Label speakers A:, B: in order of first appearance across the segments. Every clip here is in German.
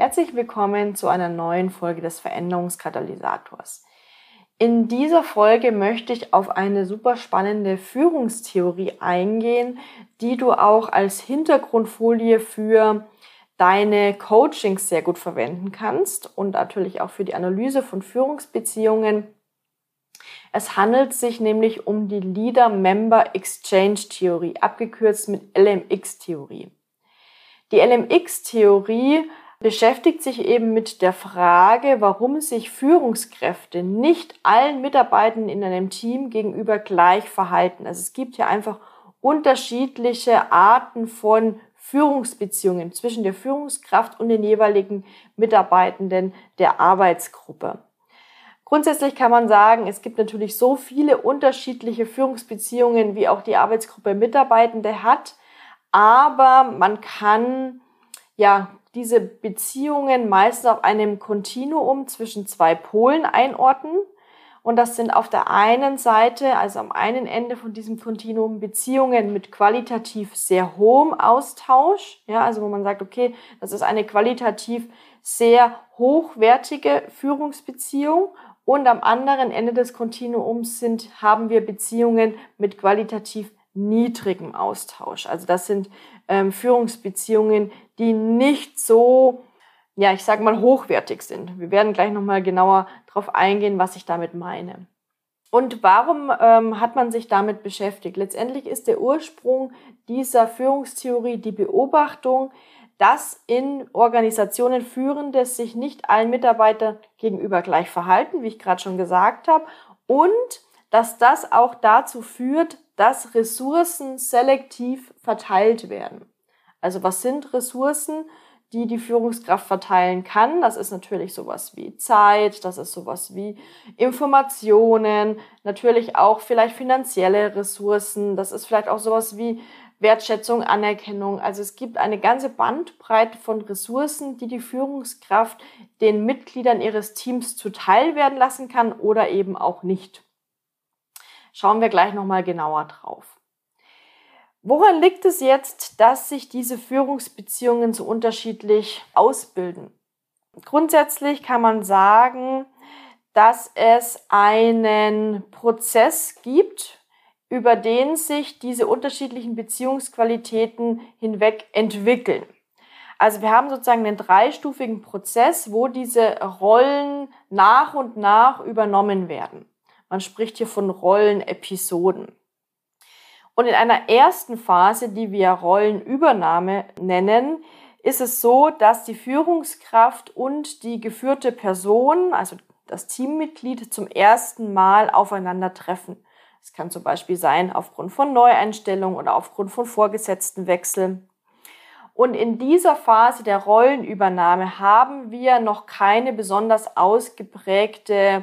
A: Herzlich willkommen zu einer neuen Folge des Veränderungskatalysators. In dieser Folge möchte ich auf eine super spannende Führungstheorie eingehen, die du auch als Hintergrundfolie für deine Coachings sehr gut verwenden kannst und natürlich auch für die Analyse von Führungsbeziehungen. Es handelt sich nämlich um die Leader-Member Exchange Theorie, abgekürzt mit LMX-Theorie. Die LMX-Theorie beschäftigt sich eben mit der Frage, warum sich Führungskräfte nicht allen Mitarbeitern in einem Team gegenüber gleich verhalten. Also es gibt hier einfach unterschiedliche Arten von Führungsbeziehungen zwischen der Führungskraft und den jeweiligen Mitarbeitenden der Arbeitsgruppe. Grundsätzlich kann man sagen, es gibt natürlich so viele unterschiedliche Führungsbeziehungen, wie auch die Arbeitsgruppe Mitarbeitende hat, aber man kann ja diese Beziehungen meistens auf einem Kontinuum zwischen zwei Polen einordnen. Und das sind auf der einen Seite, also am einen Ende von diesem Kontinuum, Beziehungen mit qualitativ sehr hohem Austausch. Ja, also wo man sagt, okay, das ist eine qualitativ sehr hochwertige Führungsbeziehung. Und am anderen Ende des Kontinuums sind, haben wir Beziehungen mit qualitativ niedrigem Austausch. Also das sind ähm, Führungsbeziehungen, die nicht so, ja, ich sage mal, hochwertig sind. Wir werden gleich nochmal genauer darauf eingehen, was ich damit meine. Und warum ähm, hat man sich damit beschäftigt? Letztendlich ist der Ursprung dieser Führungstheorie die Beobachtung, dass in Organisationen Führende sich nicht allen Mitarbeitern gegenüber gleich verhalten, wie ich gerade schon gesagt habe, und dass das auch dazu führt, dass Ressourcen selektiv verteilt werden. Also was sind Ressourcen, die die Führungskraft verteilen kann? Das ist natürlich sowas wie Zeit, das ist sowas wie Informationen, natürlich auch vielleicht finanzielle Ressourcen, das ist vielleicht auch sowas wie Wertschätzung, Anerkennung. Also es gibt eine ganze Bandbreite von Ressourcen, die die Führungskraft den Mitgliedern ihres Teams zuteil werden lassen kann oder eben auch nicht. Schauen wir gleich nochmal genauer drauf. Woran liegt es jetzt, dass sich diese Führungsbeziehungen so unterschiedlich ausbilden? Grundsätzlich kann man sagen, dass es einen Prozess gibt, über den sich diese unterschiedlichen Beziehungsqualitäten hinweg entwickeln. Also wir haben sozusagen einen dreistufigen Prozess, wo diese Rollen nach und nach übernommen werden. Man spricht hier von Rollenepisoden. Und in einer ersten Phase, die wir Rollenübernahme nennen, ist es so, dass die Führungskraft und die geführte Person, also das Teammitglied, zum ersten Mal aufeinandertreffen. Es kann zum Beispiel sein aufgrund von Neueinstellungen oder aufgrund von Vorgesetztenwechseln. Und in dieser Phase der Rollenübernahme haben wir noch keine besonders ausgeprägte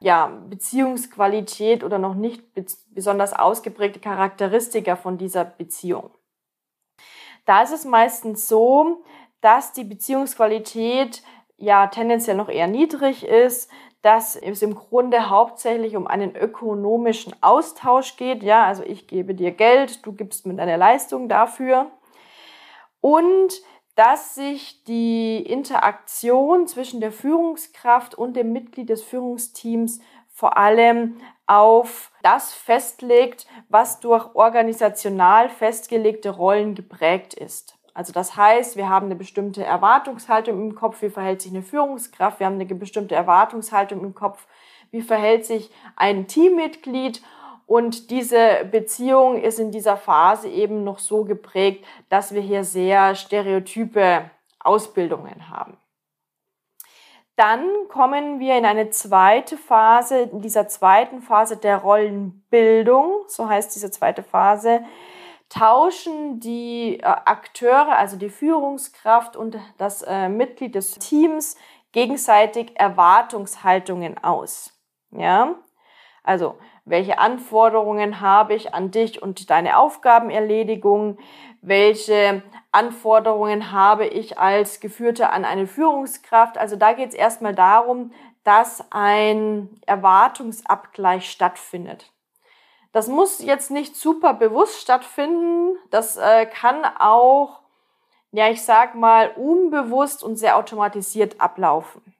A: ja, Beziehungsqualität oder noch nicht besonders ausgeprägte Charakteristika von dieser Beziehung. Da ist es meistens so, dass die Beziehungsqualität ja tendenziell noch eher niedrig ist, dass es im Grunde hauptsächlich um einen ökonomischen Austausch geht. Ja, also ich gebe dir Geld, du gibst mir deine Leistung dafür. Und dass sich die Interaktion zwischen der Führungskraft und dem Mitglied des Führungsteams vor allem auf das festlegt, was durch organisational festgelegte Rollen geprägt ist. Also das heißt, wir haben eine bestimmte Erwartungshaltung im Kopf, wie verhält sich eine Führungskraft, wir haben eine bestimmte Erwartungshaltung im Kopf, wie verhält sich ein Teammitglied und diese Beziehung ist in dieser Phase eben noch so geprägt, dass wir hier sehr stereotype Ausbildungen haben. Dann kommen wir in eine zweite Phase, in dieser zweiten Phase der Rollenbildung, so heißt diese zweite Phase, tauschen die äh, Akteure, also die Führungskraft und das äh, Mitglied des Teams gegenseitig Erwartungshaltungen aus. Ja? Also, welche Anforderungen habe ich an dich und deine Aufgabenerledigung? Welche Anforderungen habe ich als Geführte an eine Führungskraft? Also da geht es erstmal darum, dass ein Erwartungsabgleich stattfindet. Das muss jetzt nicht super bewusst stattfinden. Das äh, kann auch, ja, ich sag mal, unbewusst und sehr automatisiert ablaufen.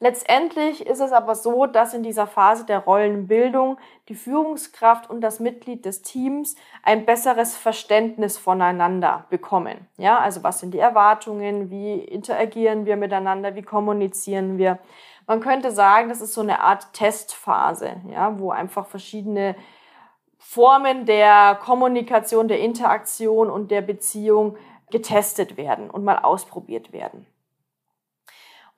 A: Letztendlich ist es aber so, dass in dieser Phase der Rollenbildung die Führungskraft und das Mitglied des Teams ein besseres Verständnis voneinander bekommen. Ja, also was sind die Erwartungen? Wie interagieren wir miteinander? Wie kommunizieren wir? Man könnte sagen, das ist so eine Art Testphase, ja, wo einfach verschiedene Formen der Kommunikation, der Interaktion und der Beziehung getestet werden und mal ausprobiert werden.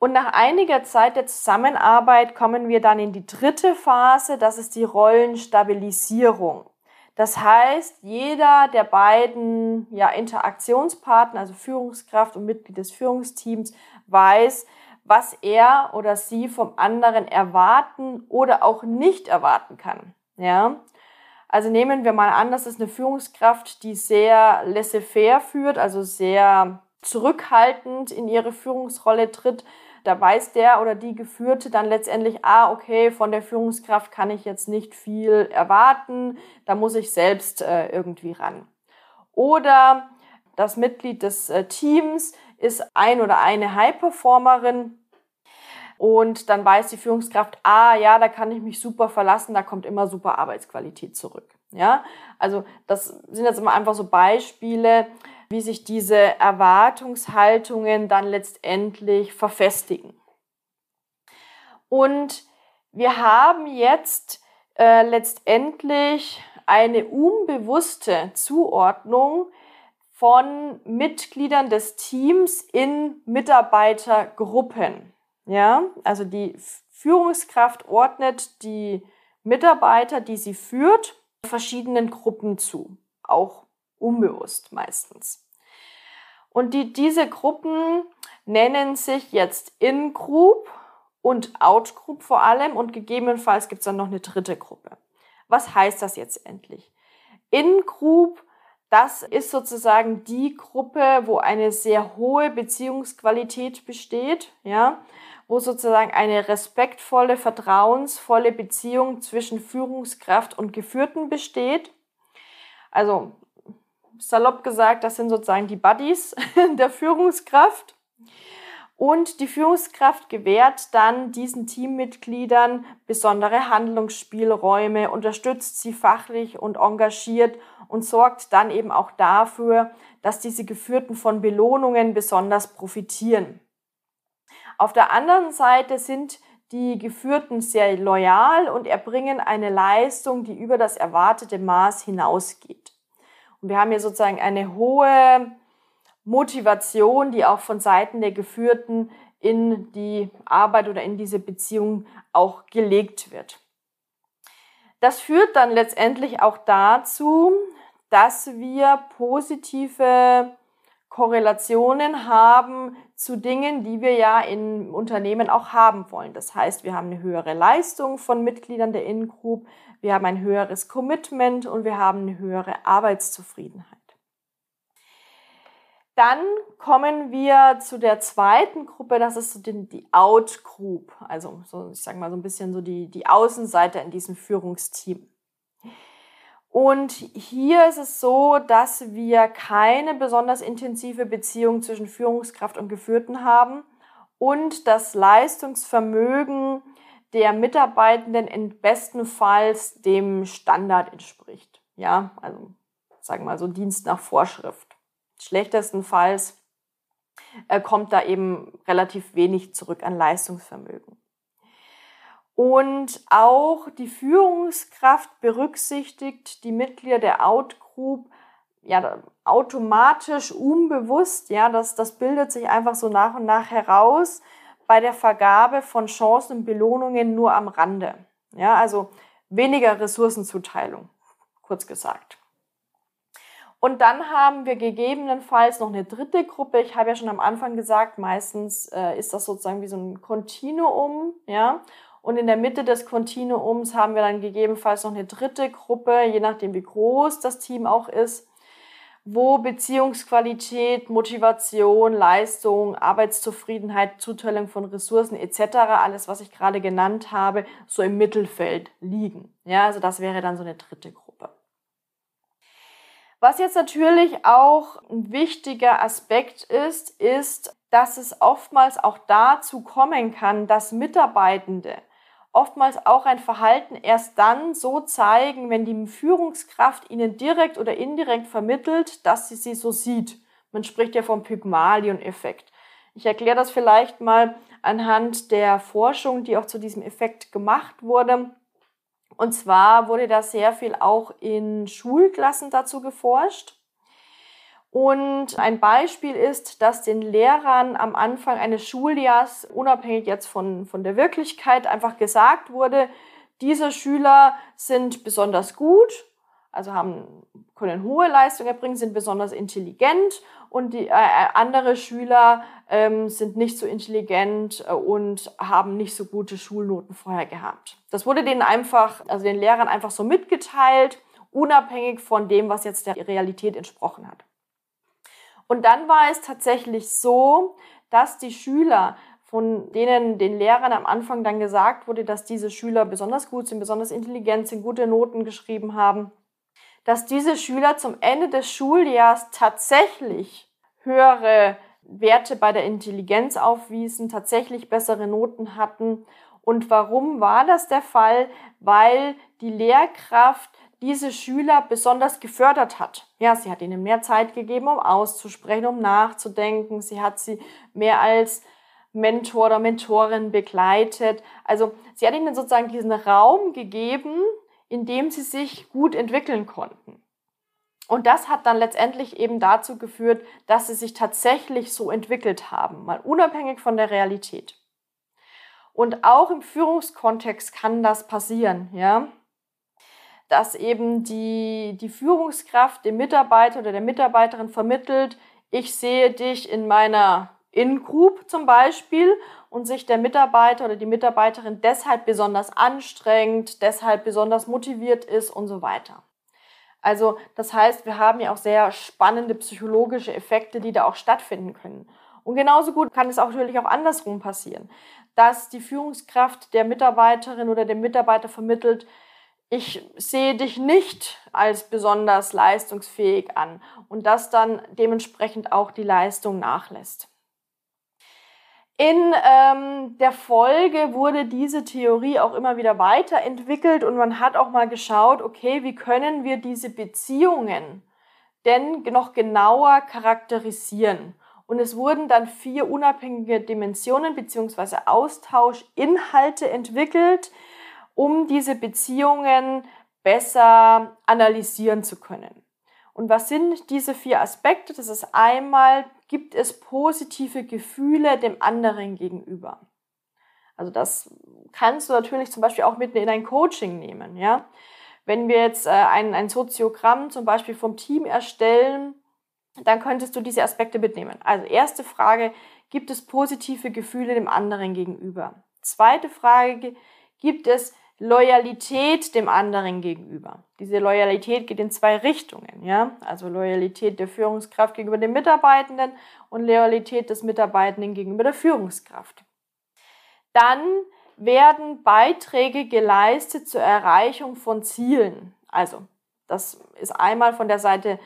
A: Und nach einiger Zeit der Zusammenarbeit kommen wir dann in die dritte Phase, das ist die Rollenstabilisierung. Das heißt, jeder der beiden ja, Interaktionspartner, also Führungskraft und Mitglied des Führungsteams, weiß, was er oder sie vom anderen erwarten oder auch nicht erwarten kann. Ja? Also nehmen wir mal an, das ist eine Führungskraft, die sehr laissez-faire führt, also sehr zurückhaltend in ihre Führungsrolle tritt da weiß der oder die Geführte dann letztendlich, ah, okay, von der Führungskraft kann ich jetzt nicht viel erwarten, da muss ich selbst äh, irgendwie ran. Oder das Mitglied des äh, Teams ist ein oder eine High-Performerin und dann weiß die Führungskraft, ah, ja, da kann ich mich super verlassen, da kommt immer super Arbeitsqualität zurück. Ja, also das sind jetzt immer einfach so Beispiele, wie sich diese Erwartungshaltungen dann letztendlich verfestigen. Und wir haben jetzt äh, letztendlich eine unbewusste Zuordnung von Mitgliedern des Teams in Mitarbeitergruppen. Ja, also die Führungskraft ordnet die Mitarbeiter, die sie führt, verschiedenen Gruppen zu, auch unbewusst meistens. Und die, diese Gruppen nennen sich jetzt In-Group und Out-Group vor allem und gegebenenfalls gibt es dann noch eine dritte Gruppe. Was heißt das jetzt endlich? In-Group, das ist sozusagen die Gruppe, wo eine sehr hohe Beziehungsqualität besteht, ja, wo sozusagen eine respektvolle, vertrauensvolle Beziehung zwischen Führungskraft und Geführten besteht. Also salopp gesagt, das sind sozusagen die Buddies der Führungskraft. Und die Führungskraft gewährt dann diesen Teammitgliedern besondere Handlungsspielräume, unterstützt sie fachlich und engagiert und sorgt dann eben auch dafür, dass diese Geführten von Belohnungen besonders profitieren. Auf der anderen Seite sind die Geführten sehr loyal und erbringen eine Leistung, die über das erwartete Maß hinausgeht. Und wir haben hier sozusagen eine hohe Motivation, die auch von Seiten der Geführten in die Arbeit oder in diese Beziehung auch gelegt wird. Das führt dann letztendlich auch dazu, dass wir positive Korrelationen haben zu Dingen, die wir ja in Unternehmen auch haben wollen. Das heißt, wir haben eine höhere Leistung von Mitgliedern der In-Group, wir haben ein höheres Commitment und wir haben eine höhere Arbeitszufriedenheit. Dann kommen wir zu der zweiten Gruppe, das ist so die, die Out Group, also so, ich sage mal so ein bisschen so die, die Außenseite in diesem Führungsteam. Und hier ist es so, dass wir keine besonders intensive Beziehung zwischen Führungskraft und Geführten haben und das Leistungsvermögen der Mitarbeitenden in bestenfalls dem Standard entspricht. Ja, also sagen wir mal so Dienst nach Vorschrift. Schlechtestenfalls äh, kommt da eben relativ wenig zurück an Leistungsvermögen. Und auch die Führungskraft berücksichtigt die Mitglieder der Outgroup ja, automatisch, unbewusst, ja, das, das bildet sich einfach so nach und nach heraus, bei der Vergabe von Chancen und Belohnungen nur am Rande. Ja, also weniger Ressourcenzuteilung, kurz gesagt. Und dann haben wir gegebenenfalls noch eine dritte Gruppe. Ich habe ja schon am Anfang gesagt, meistens äh, ist das sozusagen wie so ein Kontinuum, ja. Und in der Mitte des Kontinuums haben wir dann gegebenenfalls noch eine dritte Gruppe, je nachdem wie groß das Team auch ist, wo Beziehungsqualität, Motivation, Leistung, Arbeitszufriedenheit, Zuteilung von Ressourcen etc., alles, was ich gerade genannt habe, so im Mittelfeld liegen. Ja, also das wäre dann so eine dritte Gruppe. Was jetzt natürlich auch ein wichtiger Aspekt ist, ist, dass es oftmals auch dazu kommen kann, dass Mitarbeitende oftmals auch ein Verhalten erst dann so zeigen, wenn die Führungskraft ihnen direkt oder indirekt vermittelt, dass sie sie so sieht. Man spricht ja vom Pygmalion-Effekt. Ich erkläre das vielleicht mal anhand der Forschung, die auch zu diesem Effekt gemacht wurde. Und zwar wurde da sehr viel auch in Schulklassen dazu geforscht. Und ein Beispiel ist, dass den Lehrern am Anfang eines Schuljahrs, unabhängig jetzt von, von der Wirklichkeit, einfach gesagt wurde, diese Schüler sind besonders gut, also haben, können hohe Leistungen erbringen, sind besonders intelligent und die äh, äh andere Schüler ähm, sind nicht so intelligent äh, und haben nicht so gute Schulnoten vorher gehabt. Das wurde denen einfach, also den Lehrern einfach so mitgeteilt, unabhängig von dem, was jetzt der Realität entsprochen hat. Und dann war es tatsächlich so, dass die Schüler, von denen den Lehrern am Anfang dann gesagt wurde, dass diese Schüler besonders gut sind, besonders intelligent sind, gute Noten geschrieben haben, dass diese Schüler zum Ende des Schuljahrs tatsächlich höhere Werte bei der Intelligenz aufwiesen, tatsächlich bessere Noten hatten. Und warum war das der Fall? Weil die Lehrkraft diese Schüler besonders gefördert hat. Ja, sie hat ihnen mehr Zeit gegeben, um auszusprechen, um nachzudenken. Sie hat sie mehr als Mentor oder Mentorin begleitet. Also sie hat ihnen sozusagen diesen Raum gegeben, in dem sie sich gut entwickeln konnten. Und das hat dann letztendlich eben dazu geführt, dass sie sich tatsächlich so entwickelt haben, mal unabhängig von der Realität. Und auch im Führungskontext kann das passieren, ja dass eben die, die Führungskraft dem Mitarbeiter oder der Mitarbeiterin vermittelt, ich sehe dich in meiner In-Group zum Beispiel und sich der Mitarbeiter oder die Mitarbeiterin deshalb besonders anstrengt, deshalb besonders motiviert ist und so weiter. Also das heißt, wir haben ja auch sehr spannende psychologische Effekte, die da auch stattfinden können. Und genauso gut kann es auch natürlich auch andersrum passieren, dass die Führungskraft der Mitarbeiterin oder dem Mitarbeiter vermittelt, ich sehe dich nicht als besonders leistungsfähig an und das dann dementsprechend auch die Leistung nachlässt. In ähm, der Folge wurde diese Theorie auch immer wieder weiterentwickelt und man hat auch mal geschaut, okay, wie können wir diese Beziehungen denn noch genauer charakterisieren? Und es wurden dann vier unabhängige Dimensionen bzw. Austauschinhalte entwickelt, um diese Beziehungen besser analysieren zu können. Und was sind diese vier Aspekte? Das ist einmal, gibt es positive Gefühle dem anderen gegenüber? Also das kannst du natürlich zum Beispiel auch mit in ein Coaching nehmen, ja. Wenn wir jetzt äh, ein, ein Soziogramm zum Beispiel vom Team erstellen, dann könntest du diese Aspekte mitnehmen. Also erste Frage, gibt es positive Gefühle dem anderen gegenüber? Zweite Frage, gibt es Loyalität dem anderen gegenüber. Diese Loyalität geht in zwei Richtungen, ja? Also Loyalität der Führungskraft gegenüber den Mitarbeitenden und Loyalität des Mitarbeitenden gegenüber der Führungskraft. Dann werden Beiträge geleistet zur Erreichung von Zielen. Also, das ist einmal von der Seite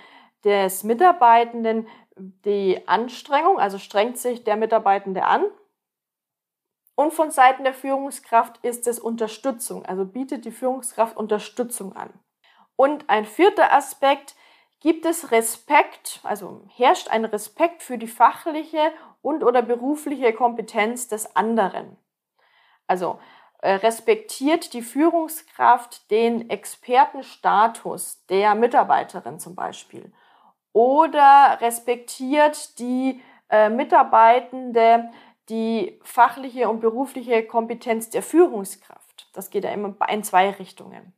A: des Mitarbeitenden die Anstrengung, also strengt sich der Mitarbeitende an, und von Seiten der Führungskraft ist es Unterstützung, also bietet die Führungskraft Unterstützung an. Und ein vierter Aspekt, gibt es Respekt, also herrscht ein Respekt für die fachliche und oder berufliche Kompetenz des anderen. Also äh, respektiert die Führungskraft den Expertenstatus der Mitarbeiterin zum Beispiel oder respektiert die äh, Mitarbeitende die fachliche und berufliche Kompetenz der Führungskraft. Das geht ja immer in zwei Richtungen.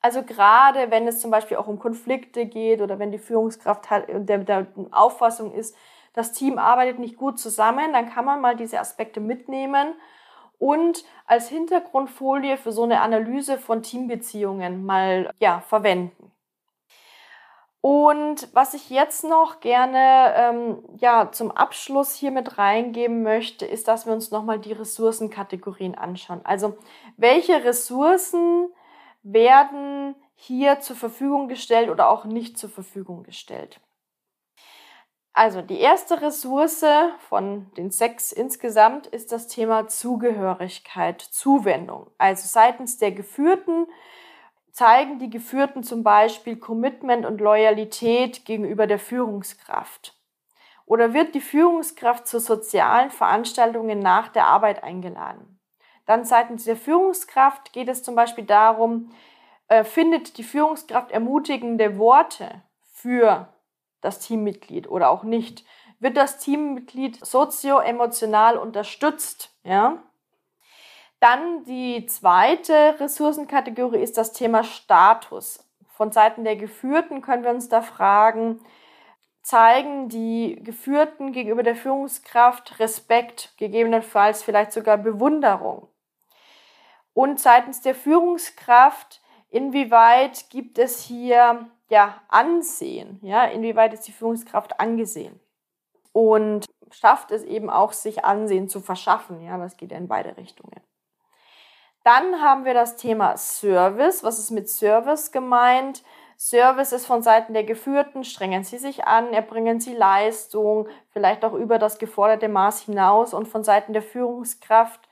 A: Also gerade wenn es zum Beispiel auch um Konflikte geht oder wenn die Führungskraft hat, der, der Auffassung ist, das Team arbeitet nicht gut zusammen, dann kann man mal diese Aspekte mitnehmen und als Hintergrundfolie für so eine Analyse von Teambeziehungen mal ja, verwenden. Und was ich jetzt noch gerne ähm, ja, zum Abschluss hier mit reingeben möchte, ist, dass wir uns nochmal die Ressourcenkategorien anschauen. Also welche Ressourcen werden hier zur Verfügung gestellt oder auch nicht zur Verfügung gestellt. Also die erste Ressource von den sechs insgesamt ist das Thema Zugehörigkeit, Zuwendung. Also seitens der Geführten zeigen die Geführten zum Beispiel Commitment und Loyalität gegenüber der Führungskraft. Oder wird die Führungskraft zu sozialen Veranstaltungen nach der Arbeit eingeladen? Dann seitens der Führungskraft geht es zum Beispiel darum, äh, findet die Führungskraft ermutigende Worte für das Teammitglied oder auch nicht? Wird das Teammitglied sozio-emotional unterstützt? Ja? Dann die zweite Ressourcenkategorie ist das Thema Status. Von Seiten der Geführten können wir uns da fragen, zeigen die Geführten gegenüber der Führungskraft Respekt, gegebenenfalls vielleicht sogar Bewunderung. Und seitens der Führungskraft, inwieweit gibt es hier ja, Ansehen, ja, inwieweit ist die Führungskraft angesehen und schafft es eben auch, sich Ansehen zu verschaffen, ja, das geht ja in beide Richtungen. Dann haben wir das Thema Service. Was ist mit Service gemeint? Service ist von Seiten der Geführten, strengen sie sich an, erbringen sie Leistung, vielleicht auch über das geforderte Maß hinaus und von Seiten der Führungskraft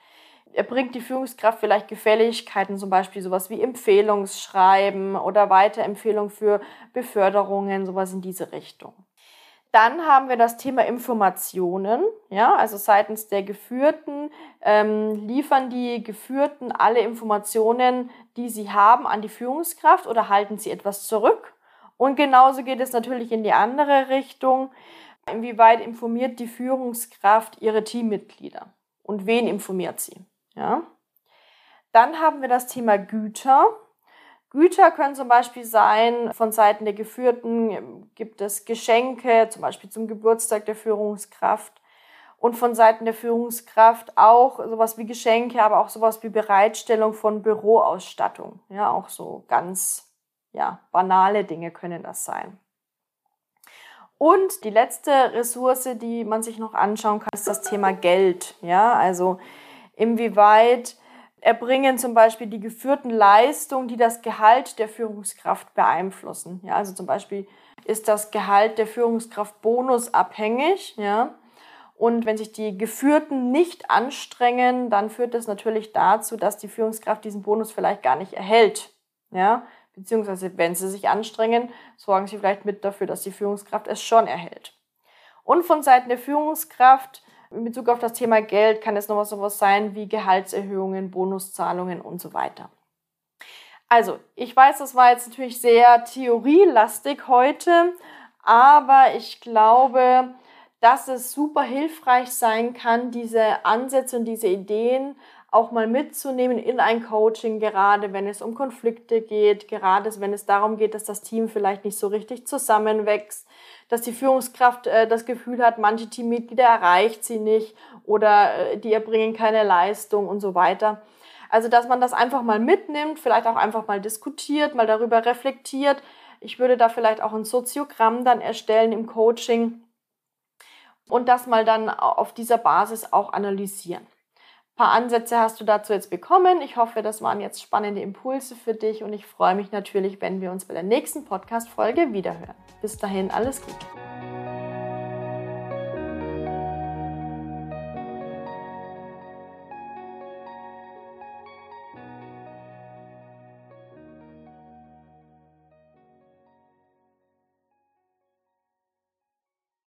A: erbringt die Führungskraft vielleicht Gefälligkeiten, zum Beispiel sowas wie Empfehlungsschreiben oder Weiterempfehlung für Beförderungen, sowas in diese Richtung. Dann haben wir das Thema Informationen, ja, also seitens der Geführten ähm, liefern die Geführten alle Informationen, die sie haben, an die Führungskraft oder halten sie etwas zurück. Und genauso geht es natürlich in die andere Richtung. Inwieweit informiert die Führungskraft ihre Teammitglieder? Und wen informiert sie? Ja? Dann haben wir das Thema Güter. Güter können zum Beispiel sein, von Seiten der Geführten gibt es Geschenke, zum Beispiel zum Geburtstag der Führungskraft. Und von Seiten der Führungskraft auch sowas wie Geschenke, aber auch sowas wie Bereitstellung von Büroausstattung. Ja, auch so ganz, ja, banale Dinge können das sein. Und die letzte Ressource, die man sich noch anschauen kann, ist das Thema Geld. Ja, also inwieweit erbringen zum Beispiel die geführten Leistungen, die das Gehalt der Führungskraft beeinflussen. Ja, also zum Beispiel ist das Gehalt der Führungskraft bonusabhängig, ja. Und wenn sich die Geführten nicht anstrengen, dann führt das natürlich dazu, dass die Führungskraft diesen Bonus vielleicht gar nicht erhält, ja. Beziehungsweise, wenn sie sich anstrengen, sorgen sie vielleicht mit dafür, dass die Führungskraft es schon erhält. Und von Seiten der Führungskraft in Bezug auf das Thema Geld kann es noch was sowas sein wie Gehaltserhöhungen, Bonuszahlungen und so weiter. Also, ich weiß, das war jetzt natürlich sehr theorielastig heute, aber ich glaube, dass es super hilfreich sein kann, diese Ansätze und diese Ideen auch mal mitzunehmen in ein Coaching, gerade wenn es um Konflikte geht, gerade wenn es darum geht, dass das Team vielleicht nicht so richtig zusammenwächst, dass die Führungskraft äh, das Gefühl hat, manche Teammitglieder erreicht sie nicht oder äh, die erbringen keine Leistung und so weiter. Also, dass man das einfach mal mitnimmt, vielleicht auch einfach mal diskutiert, mal darüber reflektiert. Ich würde da vielleicht auch ein Soziogramm dann erstellen im Coaching und das mal dann auf dieser Basis auch analysieren paar Ansätze hast du dazu jetzt bekommen. Ich hoffe, das waren jetzt spannende Impulse für dich und ich freue mich natürlich, wenn wir uns bei der nächsten Podcast-Folge wiederhören. Bis dahin, alles Gute.